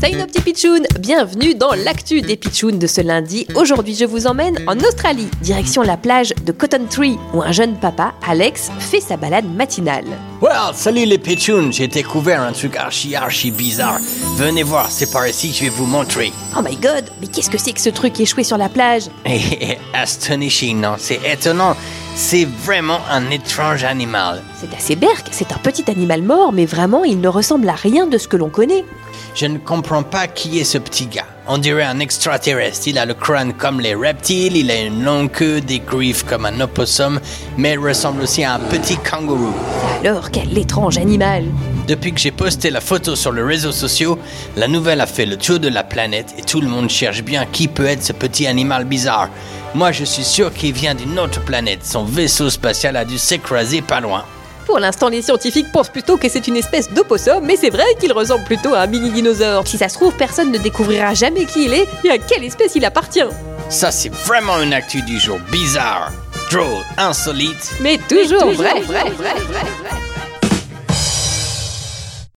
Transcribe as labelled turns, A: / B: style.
A: Salut nos petits pitchouns Bienvenue dans l'actu des pitchouns de ce lundi. Aujourd'hui, je vous emmène en Australie, direction la plage de Cotton Tree, où un jeune papa, Alex, fait sa balade matinale.
B: Well, salut les pitchouns, j'ai découvert un truc archi archi bizarre. Venez voir, c'est par ici que je vais vous montrer.
A: Oh my god, mais qu'est-ce que c'est que ce truc échoué sur la plage?
B: Astonishing, non? C'est étonnant. C'est vraiment un étrange animal.
A: C'est assez berk, c'est un petit animal mort, mais vraiment, il ne ressemble à rien de ce que l'on connaît.
B: Je ne comprends pas qui est ce petit gars. On dirait un extraterrestre. Il a le crâne comme les reptiles, il a une longue queue, des griffes comme un opossum, mais il ressemble aussi à un petit kangourou.
A: Alors, quel étrange animal
B: Depuis que j'ai posté la photo sur les réseaux sociaux, la nouvelle a fait le tour de la planète et tout le monde cherche bien qui peut être ce petit animal bizarre. Moi, je suis sûr qu'il vient d'une autre planète. Son vaisseau spatial a dû s'écraser pas loin.
A: Pour l'instant, les scientifiques pensent plutôt que c'est une espèce d'opossum, mais c'est vrai qu'il ressemble plutôt à un mini dinosaure. Si ça se trouve, personne ne découvrira jamais qui il est et à quelle espèce il appartient.
B: Ça, c'est vraiment une actu du jour bizarre, drôle, insolite.
A: Mais toujours, vrai, vrai, vrai, vrai, vrai.